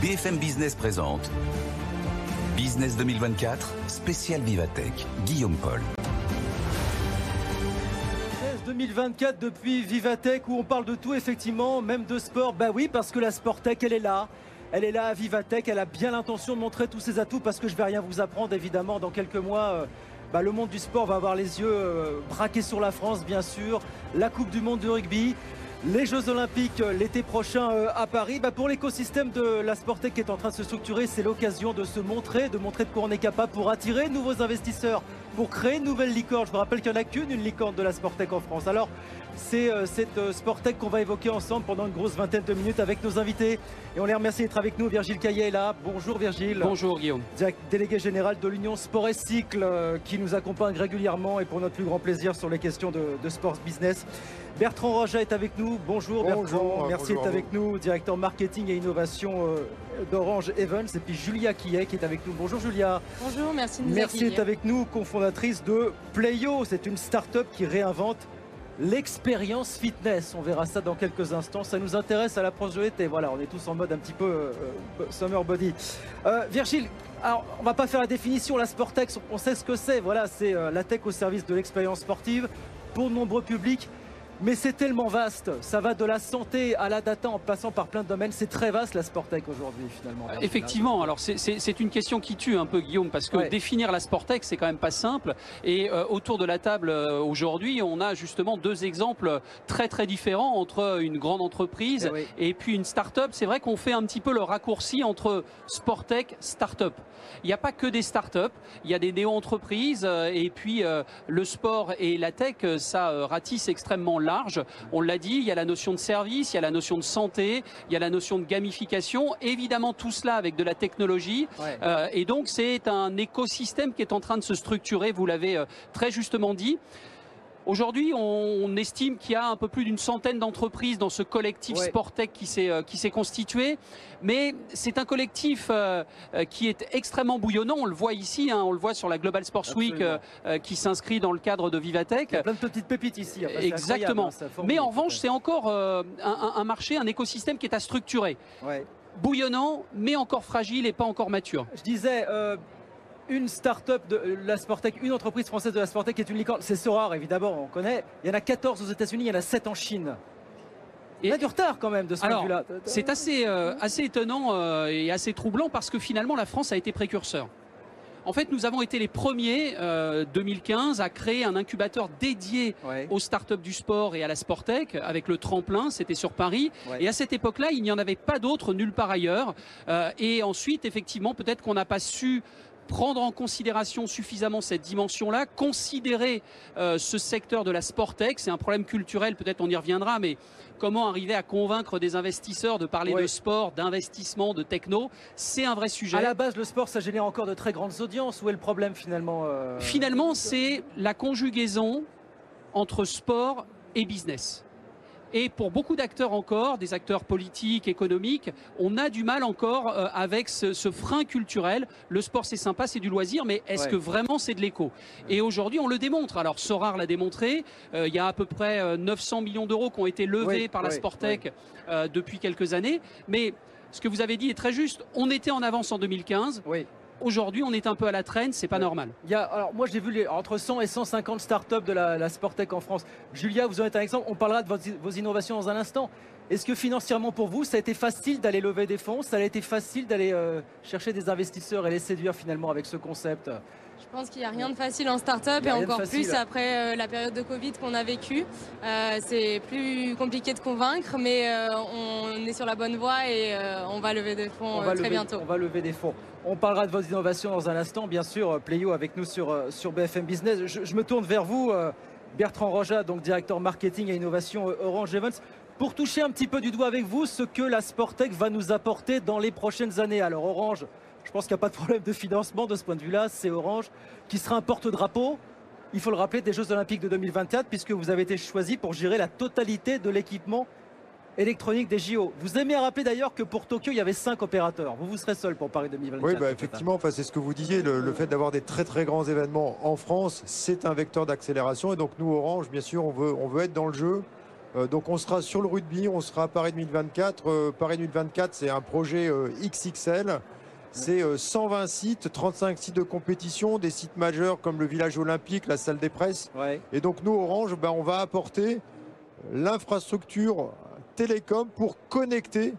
BFM Business présente Business 2024, spécial Vivatech, Guillaume Paul. 2024 depuis Vivatech où on parle de tout effectivement, même de sport. Bah oui, parce que la Sportech, elle est là. Elle est là à Vivatech, elle a bien l'intention de montrer tous ses atouts parce que je vais rien vous apprendre évidemment dans quelques mois. Euh, bah, le monde du sport va avoir les yeux euh, braqués sur la France bien sûr, la Coupe du Monde de rugby, les Jeux Olympiques euh, l'été prochain à Paris. Bah, pour l'écosystème de la Sportec qui est en train de se structurer, c'est l'occasion de se montrer, de montrer de quoi on est capable pour attirer de nouveaux investisseurs, pour créer une nouvelle licorne. Je vous rappelle qu'il n'y en a qu'une, une licorne de la Sportec en France. Alors, c'est euh, cette euh, Sportec qu'on va évoquer ensemble pendant une grosse vingtaine de minutes avec nos invités. Et on les remercie d'être avec nous. Virgile Caillet est là. Bonjour Virgile. Bonjour Guillaume. Délégué général de l'Union Sport et Cycle euh, qui nous accompagne régulièrement et pour notre plus grand plaisir sur les questions de, de sport business. Bertrand Roja est avec nous. Bonjour, Bertrand. Merci d'être avec nous. Directeur marketing et innovation d'Orange Evans. Et puis Julia Quillet qui est avec nous. Bonjour Julia. Bonjour, merci de nous Merci d'être avec nous, cofondatrice de Playo. C'est une start-up qui réinvente l'expérience fitness. On verra ça dans quelques instants. Ça nous intéresse à l'approche de l'été. Voilà, on est tous en mode un petit peu euh, euh, summer body. Euh, Virgile, alors on va pas faire la définition. La Sportex, on sait ce que c'est. Voilà, c'est la tech au service de l'expérience sportive pour de nombreux publics. Mais c'est tellement vaste, ça va de la santé à la data en passant par plein de domaines. C'est très vaste la Sportec aujourd'hui finalement. Effectivement, alors c'est une question qui tue un peu Guillaume parce que définir la Sportec c'est quand même pas simple. Et euh, autour de la table euh, aujourd'hui, on a justement deux exemples très très différents entre une grande entreprise eh et, puis une start-up. C'est vrai qu'on fait un petit peu le raccourci entre Sportec, start-up. Il n'y a pas que des start-up, il y a des néo-entreprises euh, et puis le sport et la tech, ça ratisse extrêmement large. On l'a dit, il y a la notion de service, il y a la notion de santé, il y a la notion de gamification. Évidemment, tout cela avec de la technologie. Euh, et donc, c'est un écosystème qui est en train de se structurer, vous l'avez euh, très justement dit. Aujourd'hui, on, estime qu'il y a un peu plus d'une centaine d'entreprises dans ce collectif Sportec qui s'est euh, qui s'est constitué, mais c'est un collectif euh, euh, qui est extrêmement bouillonnant. On le voit ici, hein, on le voit sur la Global Sports Week qui s'inscrit dans le cadre de Vivatech. Il y a plein de petites pépites ici. Exactement. mais en revanche, c'est encore un, marché, un écosystème qui est à structurer. Bouillonnant, mais encore fragile et pas encore mature. Je disais une start-up de euh, la Sportec, une entreprise française de la Sportec qui est une licorne. C'est Sorar, évidemment, on connaît. Il y en a 14 aux États-Unis, il y en a 7 en Chine. Il y a du retard quand même de ce point de vue-là. C'est assez, euh, assez étonnant euh, et assez troublant parce que finalement la France a été précurseur. En fait, nous avons été les premiers, 2015, à créer un incubateur dédié aux startups du sport et à la Sportec avec le tremplin. C'était sur Paris. Et à cette époque-là, il n'y en avait pas d'autres nulle part ailleurs. et ensuite, effectivement, peut-être qu'on n'a pas su prendre en considération suffisamment cette dimension-là, considérer euh, ce secteur de la Sportec, c'est un problème culturel, peut-être on y reviendra, mais comment arriver à convaincre des investisseurs de parler de sport, d'investissement, de techno, c'est un vrai sujet. À la base, le sport, ça génère encore de très grandes audiences. Où est le problème finalement euh, Finalement, c'est la conjugaison entre sport et business. Et pour beaucoup d'acteurs encore, des acteurs politiques, économiques, on a du mal encore euh, avec ce, frein culturel. Le sport, c'est sympa, c'est du loisir, mais est-ce que vraiment c'est de l'écho? Et aujourd'hui, on le démontre. Alors, Sorar l'a démontré. Euh, il y a à peu près 900 euh, millions d'euros qui ont été levés par la Sportec depuis quelques années. Mais ce que vous avez dit est très juste. On était en avance en 2015. Oui. Aujourd'hui, on est un peu à la traîne, c'est pas normal. Il y a, alors moi, j'ai vu les, entre 100 et 150 startups de la, la Sportec en France. Julia, vous en êtes un exemple. On parlera de vos, innovations dans un instant. Est-ce que financièrement pour vous, ça a été facile d'aller lever des fonds? Ça a été facile d'aller euh, chercher des investisseurs et les séduire finalement avec ce concept? Je pense qu'il n'y a rien de facile en start-up et encore plus après euh, la période de Covid qu'on a vécue. Euh, c'est plus compliqué de convaincre, mais euh, on est sur la bonne voie et on va lever des fonds très bientôt. On va lever des fonds. On parlera de vos innovations dans un instant, bien sûr. Playo avec nous sur, sur BFM Business. Je, me tourne vers vous, Bertrand Roja, donc directeur marketing et innovation Orange Evans pour toucher un petit peu du doigt avec vous ce que la Sportec va nous apporter dans les prochaines années. Alors Orange, je pense qu'il n'y a pas de problème de financement de ce point de vue-là. C'est Orange qui sera un porte-drapeau. Il faut le rappeler des Jeux Olympiques de 2024 puisque vous avez été choisi pour gérer la totalité de l'équipement électronique des JO. Vous aimez rappeler d'ailleurs que pour Tokyo, il y avait cinq opérateurs. Vous, vous serez seul pour Paris 2024. Oui, bah, effectivement, c'est ce que vous disiez. Le, fait d'avoir des très très grands événements en France, c'est un vecteur d'accélération. Et donc nous, Orange, bien sûr, on veut, on veut être dans le jeu donc on sera sur le rugby, on sera à Paris 2024. Paris 2024, c'est un projet XXL. C'est 120 sites, 35 sites de compétition, des sites majeurs comme le village olympique, la salle des presses. Et donc nous, Orange, ben, on va apporter l'infrastructure télécom pour connecter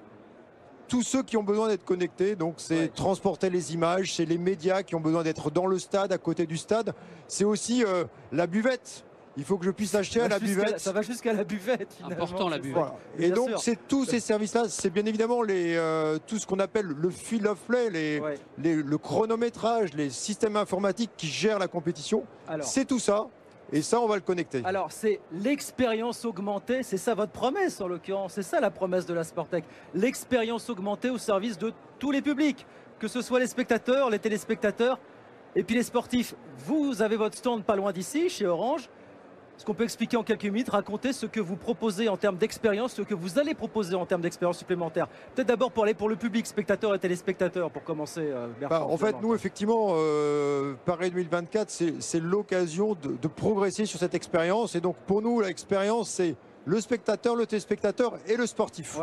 tous ceux qui ont besoin d'être connectés. Donc c'est transporter les images, c'est les médias qui ont besoin d'être dans le stade, à côté du stade. C'est aussi euh, la buvette. Il faut que je puisse acheter à la buvette. Ça va jusqu'à la buvette. Important la buvette. Et donc c'est tous ces services-là. C'est bien évidemment les, euh, tout ce qu'on appelle le fil of play, les, le chronométrage, les systèmes informatiques qui gèrent la compétition. C'est tout ça. Et ça, on va le connecter. Alors, c'est l'expérience augmentée, c'est ça votre promesse en l'occurrence, c'est ça la promesse de la Sportec. L'expérience augmentée au service de tous les publics, que ce soit les spectateurs, les téléspectateurs et puis les sportifs. Vous avez votre stand pas loin d'ici, chez Orange. Est-ce qu'on peut expliquer en quelques minutes, raconter ce que vous proposez en termes d'expérience, ce que vous allez proposer en termes d'expérience supplémentaire? Peut-être d'abord pour aller pour le public, spectateurs et téléspectateurs, pour commencer. Euh, bah, en fait, nous, effectivement, euh, Paris 2024, c'est l'occasion de, progresser sur cette expérience. Et donc, pour nous, l'expérience, c'est le spectateur, le téléspectateur et le sportif.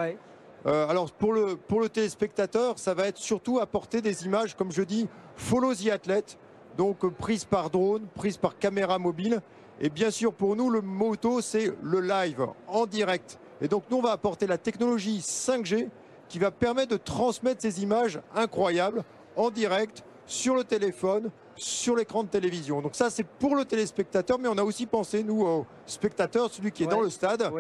Euh, alors, pour le, pour le téléspectateur, ça va être surtout apporter des images, comme je dis, follow the athlete, donc prises par drone, prises par caméra mobile et bien sûr, pour nous, le moto, c'est le live en direct. Et donc, nous, on va apporter la technologie 5G qui va permettre de transmettre ces images incroyables en direct sur le téléphone, sur l'écran de télévision. Donc ça, c'est pour le téléspectateur, mais on a aussi pensé, nous, au spectateur, celui qui est dans le stade.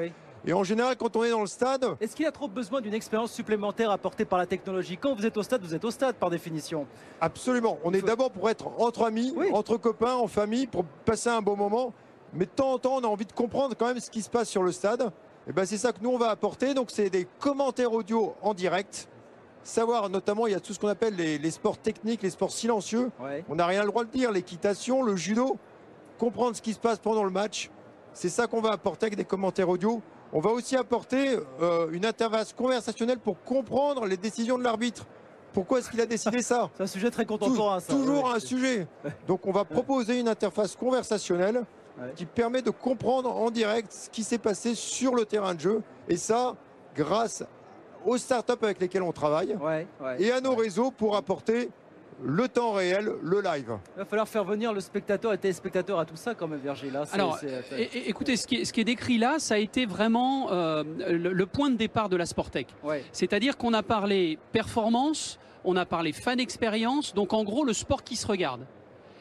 Et en général, quand on est dans le stade... Est-ce qu'il a trop besoin d'une expérience supplémentaire apportée par la technologie? Quand vous êtes au stade, vous êtes au stade par définition. Absolument. On est d'abord pour être entre amis, entre copains, en famille, pour passer un bon moment. Mais de temps en temps, on a envie de comprendre quand même ce qui se passe sur le stade. Et ben c'est ça que nous on va apporter. Donc c'est des commentaires audio en direct. Savoir notamment, il y a tout ce qu'on appelle les, sports techniques, les sports silencieux. On n'a rien le droit de dire. L'équitation, le judo. Comprendre ce qui se passe pendant le match. C'est ça qu'on va apporter avec des commentaires audio. On va aussi apporter euh, une interface conversationnelle pour comprendre les décisions de l'arbitre. Pourquoi est-ce qu'il a décidé ça? C'est un sujet très contemporain. ça, toujours un sujet. Donc on va proposer une interface conversationnelle qui permet de comprendre en direct ce qui s'est passé sur le terrain de jeu. Et ça, grâce aux startups avec lesquelles on travaille et à nos réseaux pour apporter le temps réel, le live. Il va falloir faire venir le spectateur et téléspectateur à tout ça quand même, Virgile. Alors, écoutez, ce qui, est, ce qui, est, décrit là, ça a été vraiment euh, le, point de départ de la Sportec. C'est-à-dire qu'on a parlé performance, on a parlé fan expérience, donc en gros le sport qui se regarde.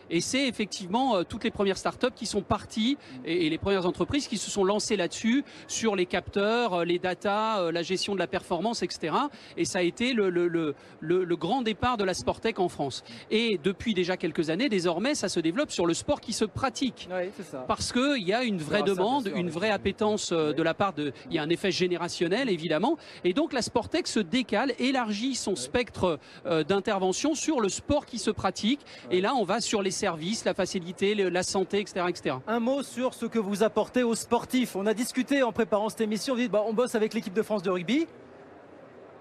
Et c'est effectivement euh, toutes les premières startups qui sont parties et, les premières entreprises qui se sont lancées là-dessus, sur les capteurs, euh, les data, euh, la gestion de la performance, etc. Et ça a été le, le, le, le grand départ de la Sportec en France. Et depuis déjà quelques années, désormais, ça se développe sur le sport qui se pratique. Oui, ça. Parce qu'il y a une vraie demande, une vraie appétence de la part de... Il y a un effet générationnel, évidemment. Et donc la Sportec se décale, élargit son spectre d'intervention sur le sport qui se pratique. Et là, on va sur les services, la facilité, la santé, etc., etc. Un mot sur ce que vous apportez aux sportifs. On a discuté en préparant cette émission, on, dit, bah, on bosse avec l'équipe de France de rugby.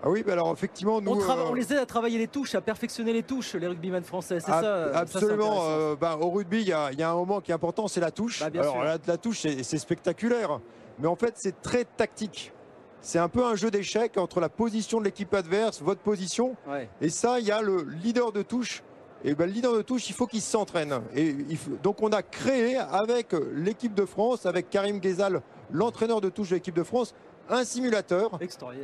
Ah oui, bah alors effectivement, nous. Euh, on, les aide à travailler les touches, à perfectionner les touches, les rugbymen français, c'est ça Absolument. Euh, bah, au rugby, il y, a un moment qui est important, c'est la touche. Bah, alors la, la, touche, c'est spectaculaire, mais en fait, c'est très tactique. C'est un peu un jeu d'échecs entre la position de l'équipe adverse, votre position. Et ça, il y a le leader de touche et ben, le leader de touche, il faut qu'il s'entraîne. Et donc on a créé avec l'équipe de France, avec Karim Ghezal, l'entraîneur de touche de l'équipe de France, un simulateur.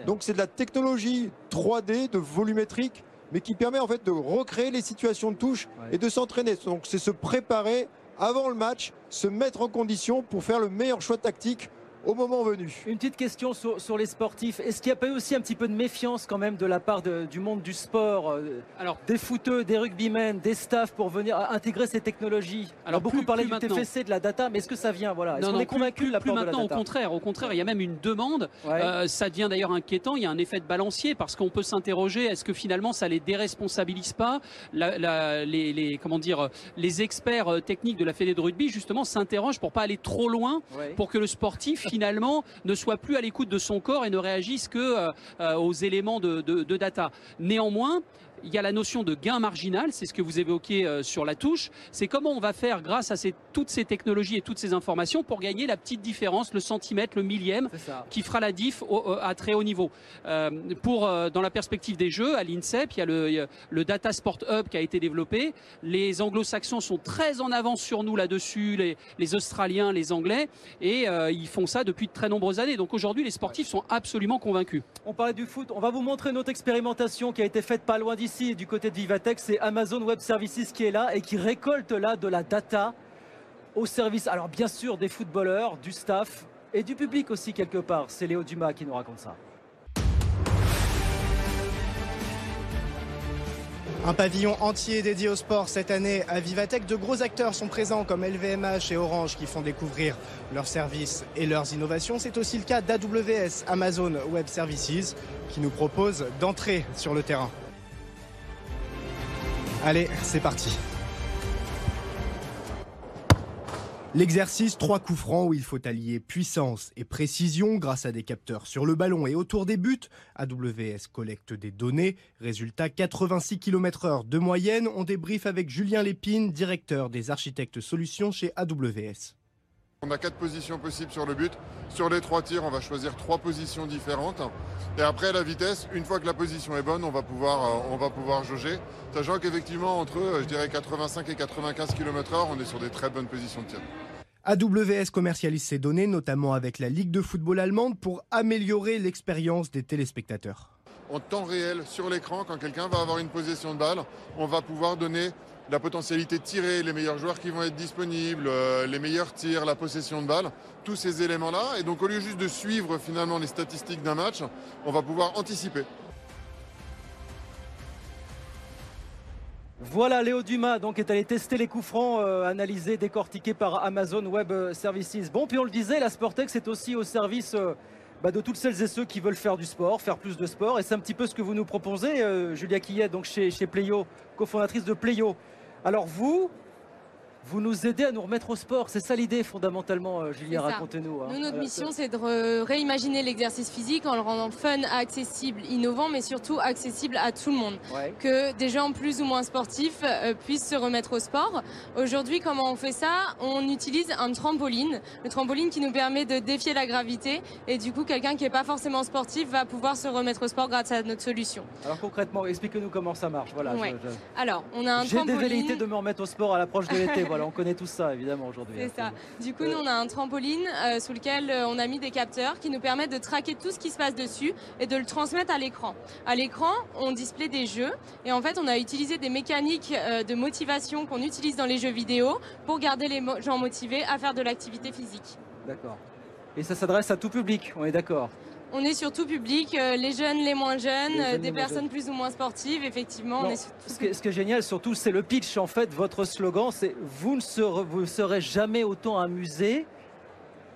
Donc c'est de la technologie 3D, de volumétrique, mais qui permet en fait de recréer les situations de touche et de s'entraîner. Donc c'est se préparer avant le match, se mettre en condition pour faire le meilleur choix tactique au moment venu. Une petite question sur, les sportifs. Est-ce qu'il n'y a pas eu aussi un petit peu de méfiance quand même de la part du monde du sport euh, Alors, Des footeux, des rugbymen, des staffs pour venir intégrer ces technologies Alors, beaucoup parlé du TFC, de la data, mais est-ce que ça vient voilà? Est-ce qu'on est convaincu de la plus maintenant, au contraire. Au contraire, il y a même une demande. Euh, ça devient d'ailleurs inquiétant. Il y a un effet de balancier parce qu'on peut s'interroger est-ce que finalement ça les déresponsabilise pas? Les, comment dire, les experts euh, techniques de la Fédé de rugby justement s'interrogent pour pas aller trop loin, pour que le sportif finalement ne soit plus à l'écoute de son corps et ne réagisse que euh, euh, aux éléments de, data. Néanmoins, il y a la notion de gain marginal, c'est ce que vous évoquez euh, sur la touche. C'est comment on va faire grâce à toutes ces technologies et toutes ces informations pour gagner la petite différence, le centimètre, le millième, qui fera la diff à très haut niveau. Euh, pour euh, dans la perspective des jeux, à l'INSEP, il y a le, le, Data Sport Hub qui a été développé. Les Anglo-Saxons sont très en avance sur nous là-dessus, les, les, Australiens, les Anglais, et ils font ça depuis de très nombreuses années. Donc aujourd'hui, les sportifs sont absolument convaincus. On parlait du foot. On va vous montrer notre expérimentation qui a été faite pas loin d'ici, du côté de Vivatech. C'est Amazon Web Services qui est là et qui récolte là de la data au service, alors bien sûr, des footballeurs, du staff et du public aussi quelque part. C'est Léo Dumas qui nous raconte ça. Un pavillon entier dédié au sport cette année à Vivatech. De gros acteurs sont présents comme LVMH et Orange qui font découvrir leurs services et leurs innovations. C'est aussi le cas d'AWS, Amazon Web Services, qui nous propose d'entrer sur le terrain. Allez, c'est parti. L'exercice trois coups francs où il faut allier puissance et précision grâce à des capteurs sur le ballon et autour des buts. AWS collecte des données. Résultat 86 km/h de moyenne. On débrief avec Julien Lépine, directeur des architectes solutions chez AWS. On a quatre positions possibles sur le but. Sur les trois tirs, on va choisir trois positions différentes. Et après, la vitesse, une fois que la position est bonne, on va pouvoir, euh, on va pouvoir jauger. Sachant qu'effectivement, entre, euh, je dirais, 85 et 95 km/h, on est sur des très bonnes positions de tir. AWS commercialise ces données, notamment avec la Ligue de football allemande, pour améliorer l'expérience des téléspectateurs. En temps réel, sur l'écran, quand quelqu'un va avoir une possession de balle, on va pouvoir donner la potentialité de tirer, les meilleurs joueurs qui vont être disponibles, euh, les meilleurs tirs, la possession de balle, tous ces éléments-là. Et donc au lieu juste de suivre finalement les statistiques d'un match, on va pouvoir anticiper. Voilà Léo Dumas donc est allé tester les coups francs euh, analysés, décortiqués par Amazon Web Services. Bon, puis on le disait, la Sportex est aussi au service euh, bah, de toutes celles et ceux qui veulent faire du sport, faire plus de sport. Et c'est un petit peu ce que vous nous proposez, Julia Quillet, donc chez, chez Playo, cofondatrice de Playo. Alors vous, vous nous aidez à nous remettre au sport. C'est ça l'idée fondamentalement, euh, Julien, racontez-nous. Hein. Nous, notre mission, c'est de réimaginer l'exercice physique en le rendant fun, accessible, innovant, mais surtout accessible à tout le monde. Que des gens plus ou moins sportifs euh, puissent se remettre au sport. Aujourd'hui, comment on fait ça? On utilise un trampoline. Le trampoline qui nous permet de défier la gravité. Et du coup, quelqu'un qui n'est pas forcément sportif va pouvoir se remettre au sport grâce à notre solution. Alors concrètement, expliquez-nous comment ça marche. Voilà, Alors, on a un J'ai des velléités de me remettre au sport à l'approche de l'été. Voilà, on connaît tout ça évidemment aujourd'hui. C'est hein, ça. Du coup, nous, on a un trampoline euh, sous lequel euh, on a mis des capteurs qui nous permettent de traquer tout ce qui se passe dessus et de le transmettre à l'écran. À l'écran, on display des jeux et en fait, on a utilisé des mécaniques euh, de motivation qu'on utilise dans les jeux vidéo pour garder les gens motivés à faire de l'activité physique. D'accord. Et ça s'adresse à tout public, on est d'accord on est sur tout public, euh, les jeunes, les moins jeunes, des personnes plus ou moins sportives, effectivement. ce, qui est, génial surtout, c'est le pitch. En fait, votre slogan, c'est vous ne serez, vous serez jamais autant amusé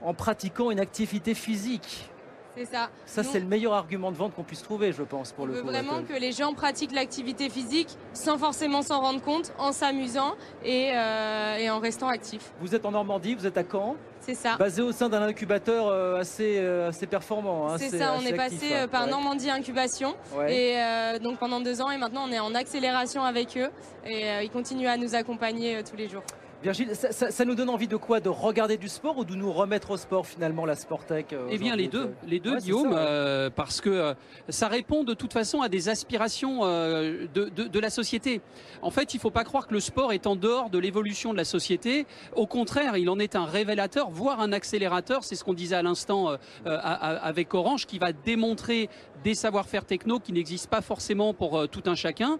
en pratiquant une activité physique. C'est ça. Ça, c'est le meilleur argument de vente qu'on puisse trouver, je pense, pour le coup. On veut vraiment que les gens pratiquent l'activité physique sans forcément s'en rendre compte, en s'amusant et, euh, et en restant actifs. Vous êtes en Normandie, vous êtes à Caen c'est ça. Basé au sein d'un incubateur euh, assez, euh, assez performant. Hein, c'est ça, on est passé par Normandie Incubation. Et donc pendant deux ans, et maintenant on est en accélération avec eux. Et ils continuent à nous accompagner tous les jours. Virgile, ça, nous donne envie de quoi? De regarder du sport ou de nous remettre au sport finalement, la Sportec Eh bien les deux, les deux Guillaume, parce que ça répond de toute façon à des aspirations de, de, la société. En fait, il ne faut pas croire que le sport est en dehors de l'évolution de la société. Au contraire, il en est un révélateur, voire un accélérateur. C'est ce qu'on disait à l'instant avec Orange, qui va démontrer des savoir-faire techno qui n'existent pas forcément pour tout un chacun.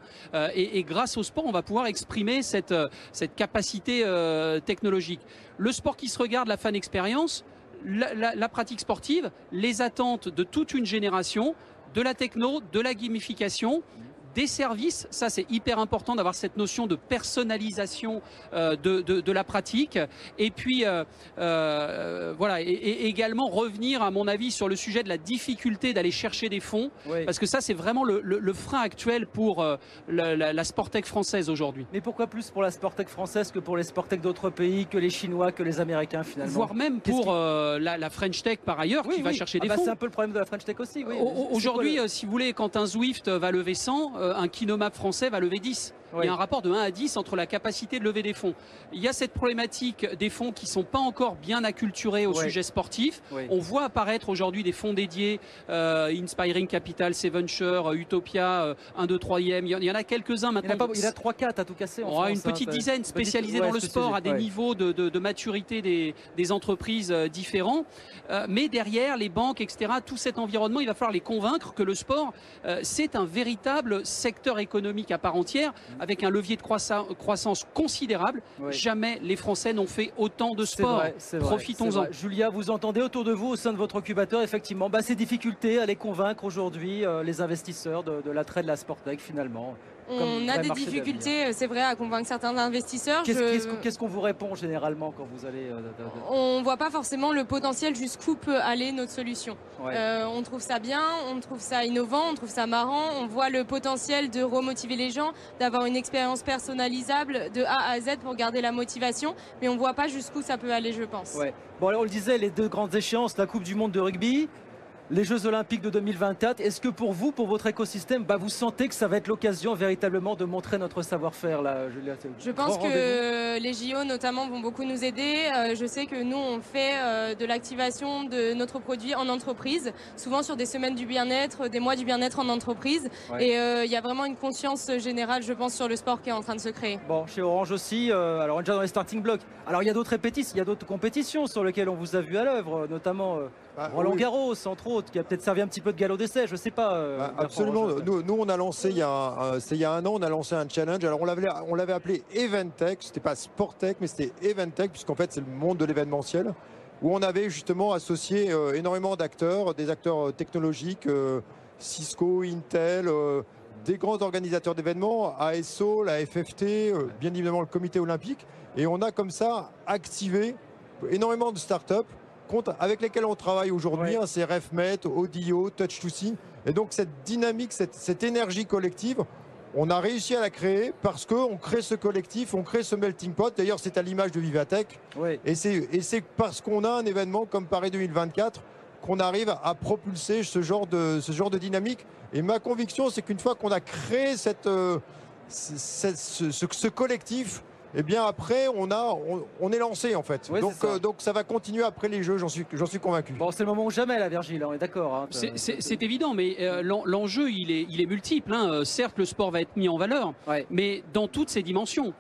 Et, et, grâce au sport, on va pouvoir exprimer cette, cette capacité euh, technologique. Le sport qui se regarde, la fan expérience, la, pratique sportive, les attentes de toute une génération, de la techno, de la gamification des services. Ça, c'est hyper important d'avoir cette notion de personnalisation euh, de, de, la pratique. Et puis, euh, euh, voilà, et, également revenir, à mon avis, sur le sujet de la difficulté d'aller chercher des fonds, parce que ça, c'est vraiment le, le, frein actuel pour la, la, Sportec française aujourd'hui. Mais pourquoi plus pour la Sportec française que pour les Sportec d'autres pays, que les Chinois, que les Américains finalement? Voire même pour la, French Tech par ailleurs, qui va chercher ah des bah, fonds. C'est un peu le problème de la French Tech aussi. Aujourd'hui, si vous voulez, quand un Zwift va lever 100, un Kinomap français va lever 10. Il y a un rapport de 1 à 10 entre la capacité de lever des fonds. Il y a cette problématique des fonds qui ne sont pas encore bien acculturés au sujet sportif. On voit apparaître aujourd'hui des fonds dédiés, euh, Inspiring Capital, Seventure, Utopia, 1, 2, 3e. Il y en a quelques-uns maintenant. Il y en a, 3-4 à tout casser. En une petite hein. dizaine spécialisés dans le sport à des niveaux de, maturité des, entreprises euh, différents. Euh, mais derrière, les banques, etc., tout cet environnement, il va falloir les convaincre que le sport, c'est un véritable secteur économique à part entière avec un levier de croissance considérable. Jamais les Français n'ont fait autant de sport. Profitons-en. Julia, vous entendez autour de vous, au sein de votre incubateur, effectivement, bah, ces difficultés à les convaincre aujourd'hui, euh, les investisseurs de, de l'attrait de la Sportec finalement on a des difficultés, c'est vrai, à convaincre certains investisseurs. Qu'est-ce qu'on vous répond généralement quand vous allez euh, On ne voit pas forcément le potentiel jusqu'où peut aller notre solution. Euh, on trouve ça bien, on trouve ça innovant, on trouve ça marrant, on voit le potentiel de remotiver les gens, d'avoir une expérience personnalisable de A à Z pour garder la motivation, mais on ne voit pas jusqu'où ça peut aller, je pense. Bon, alors on le disait, les deux grandes échéances, la Coupe du Monde de rugby, les Jeux Olympiques de 2024. Est-ce que pour vous, pour votre écosystème, bah, vous sentez que ça va être l'occasion véritablement de montrer notre savoir-faire là, Julia? Je pense que les JO notamment vont beaucoup nous aider. Euh, je sais que nous, on fait euh, de l'activation de notre produit en entreprise, souvent sur des semaines du bien-être, des mois du bien-être en entreprise. Et euh, il y a vraiment une conscience générale, je pense, sur le sport qui est en train de se créer. Bon, chez Orange aussi, alors on est déjà dans les starting blocks. Alors il y a d'autres répétitions, il y a d'autres compétitions sur lesquelles on vous a vu à l'œuvre, notamment bah, Roland Garros, entre autres, qui a peut-être servi un petit peu de galop d'essai, je sais pas. Euh, bah, absolument. Nous, nous, on a lancé il y a, un, il y a un an, on a lancé un challenge. Alors on l'avait, on l'avait appelé Eventech. C'était pas Sportech, mais c'était Eventech, puisqu'en fait c'est le monde de l'événementiel, où on avait justement associé euh, énormément d'acteurs, des acteurs euh, technologiques, Cisco, Intel. des grands organisateurs d'événements, ASO, la FFT, bien évidemment le comité olympique. Et on a comme ça activé énormément de startups avec lesquels on travaille aujourd'hui, hein, c'est RefMet, Audio, Touch2C. Et donc cette dynamique, cette, énergie collective, on a réussi à la créer parce qu'on crée ce collectif, on crée ce melting pot. D'ailleurs, c'est à l'image de Vivatech. Et c'est parce qu'on a un événement comme Paris 2024 qu'on arrive à propulser ce genre de, ce genre de dynamique. Et ma conviction, c'est qu'une fois qu'on a créé cette, euh, ce collectif, eh bien après, on, a, on, est lancé en fait. donc, ça. Euh, donc ça va continuer après les Jeux, j'en suis, suis convaincu. Bon, c'est le moment où jamais, la Virgile, on est d'accord. Hein. c'est évident, mais euh, l'enjeu, il est, il est multiple. Hein. Euh, certes, le sport va être mis en valeur, mais dans toutes ses dimensions.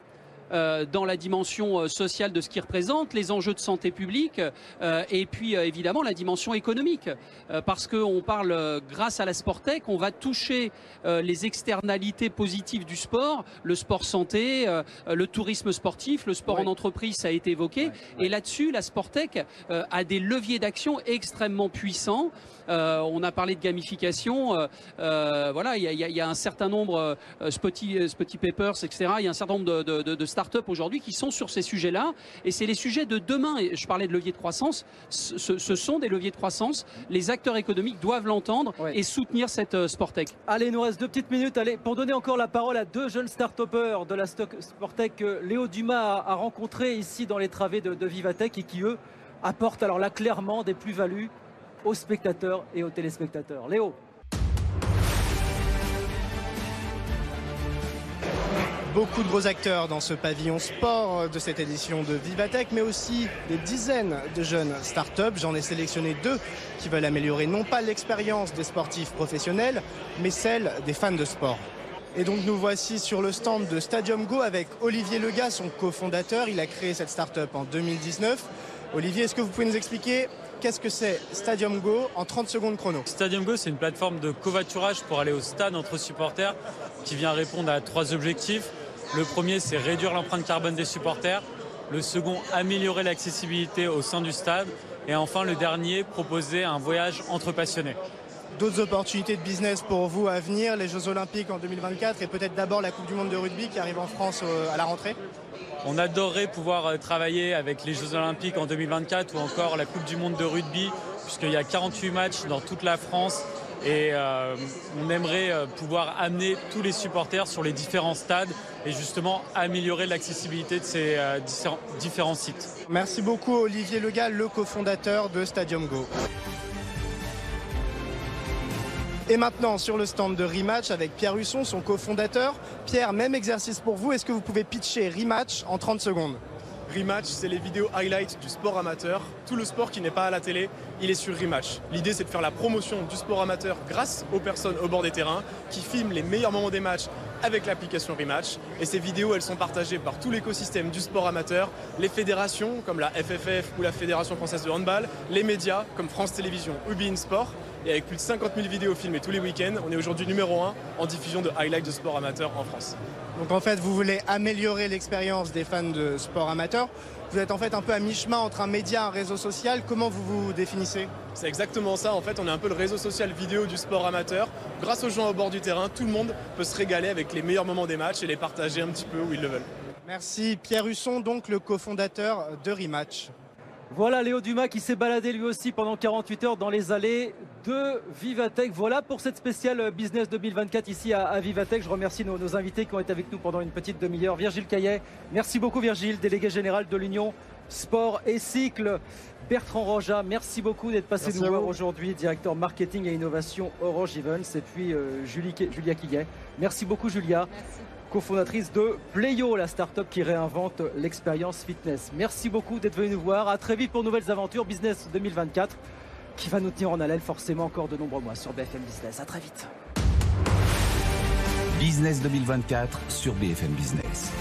Euh, dans la dimension euh, sociale de ce qu'il représente, les enjeux de santé publique euh, et puis évidemment la dimension économique. parce qu'on parle, grâce à la Sportec, on va toucher les externalités positives du sport, le sport santé, le tourisme sportif, le sport en entreprise, ça a été évoqué. Et là-dessus, la Sportec a des leviers d'action extrêmement puissants. on a parlé de gamification. voilà, il y, a un certain nombre, Spotty, Spotty Papers, etc. Il y a un certain nombre de, de, de aujourd'hui qui sont sur ces sujets-là. Et c'est les sujets de demain. Et je parlais de levier de croissance. Ce, sont des leviers de croissance. Les acteurs économiques doivent l'entendre et soutenir cette euh, Sportec. Allez, il nous reste deux petites minutes. Allez, pour donner encore la parole à deux jeunes start-upers de la Sportec que Léo Dumas a, rencontré ici dans les travées de, de Vivatech et qui, eux, apportent alors là clairement des plus-values aux spectateurs et aux téléspectateurs. Léo beaucoup de gros acteurs dans ce pavillon sport de cette édition de Vivatech, mais aussi des dizaines de jeunes startups. J'en ai sélectionné deux qui veulent améliorer non pas l'expérience des sportifs professionnels, mais celle des fans de sport. Et donc nous voici sur le stand de Stadium Go avec Olivier Lega, son cofondateur. Il a créé cette startup en 2019. Olivier, est-ce que vous pouvez nous expliquer qu'est-ce que c'est Stadium Go en 30 secondes chrono? Stadium Go, c'est une plateforme de covoiturage pour aller au stade entre supporters qui vient répondre à trois objectifs. Le premier, c'est réduire l'empreinte carbone des supporters. Le second, améliorer l'accessibilité au sein du stade. Et enfin, le dernier, proposer un voyage entre passionnés. D'autres opportunités de business pour vous à venir, les Jeux Olympiques en 2024 et peut-être d'abord la Coupe du Monde de rugby qui arrive en France euh, à la rentrée? On adorerait pouvoir euh, travailler avec les Jeux Olympiques en 2024 ou encore la Coupe du Monde de rugby, puisqu'il y a 48 matchs dans toute la France et euh, on aimerait euh, pouvoir amener tous les supporters sur les différents stades et justement améliorer l'accessibilité de ces euh, différents sites. Merci beaucoup Olivier Legal, le cofondateur de Stadium Go. Et maintenant, sur le stand de Rematch avec Pierre Husson, son cofondateur. Pierre, même exercice pour vous. Est-ce que vous pouvez pitcher Rematch en 30 secondes? Rematch, c'est les vidéos highlights du sport amateur. Tout le sport qui n'est pas à la télé, il est sur Rematch. L'idée, c'est de faire la promotion du sport amateur grâce aux personnes au bord des terrains qui filment les meilleurs moments des matchs avec l'application Rematch. Et ces vidéos, elles sont partagées par tout l'écosystème du sport amateur, les fédérations comme la FFF ou la Fédération française de handball, les médias comme France Télévisions ou Bein Sport. Et avec plus de 50 000 vidéos filmées tous les week-ends, on est aujourd'hui numéro 1 en diffusion de highlights de sport amateur en France. Donc en fait, vous voulez améliorer l'expérience des fans de sport amateur. Vous êtes en fait un peu à mi-chemin entre un média et un réseau social. Comment vous vous définissez? C'est exactement ça. En fait, on est un peu le réseau social vidéo du sport amateur. Grâce aux gens au bord du terrain, tout le monde peut se régaler avec les meilleurs moments des matchs et les partager un petit peu où ils le veulent. Merci Pierre Husson, donc le cofondateur de Rematch. Voilà Léo Dumas qui s'est baladé lui aussi pendant 48 heures dans les allées de Vivatech. Voilà pour cette spéciale Business 2024 ici à, Vivatech. Je remercie nos, invités qui ont été avec nous pendant une petite demi-heure. Virgile Caillet, merci beaucoup Virgile, délégué général de l'Union Sport et Cycle. Bertrand Roja, merci beaucoup d'être passé nous voir aujourd'hui, directeur marketing et innovation Orange Events. Et puis euh, Julia Quillet. Merci beaucoup Julia. Merci cofondatrice de Playo, la start-up qui réinvente l'expérience fitness. Merci beaucoup d'être venu nous voir. À très vite pour nouvelles aventures Business 2024 qui va nous tenir en haleine forcément encore de nombreux mois sur BFM Business. À très vite. Business 2024 sur BFM Business.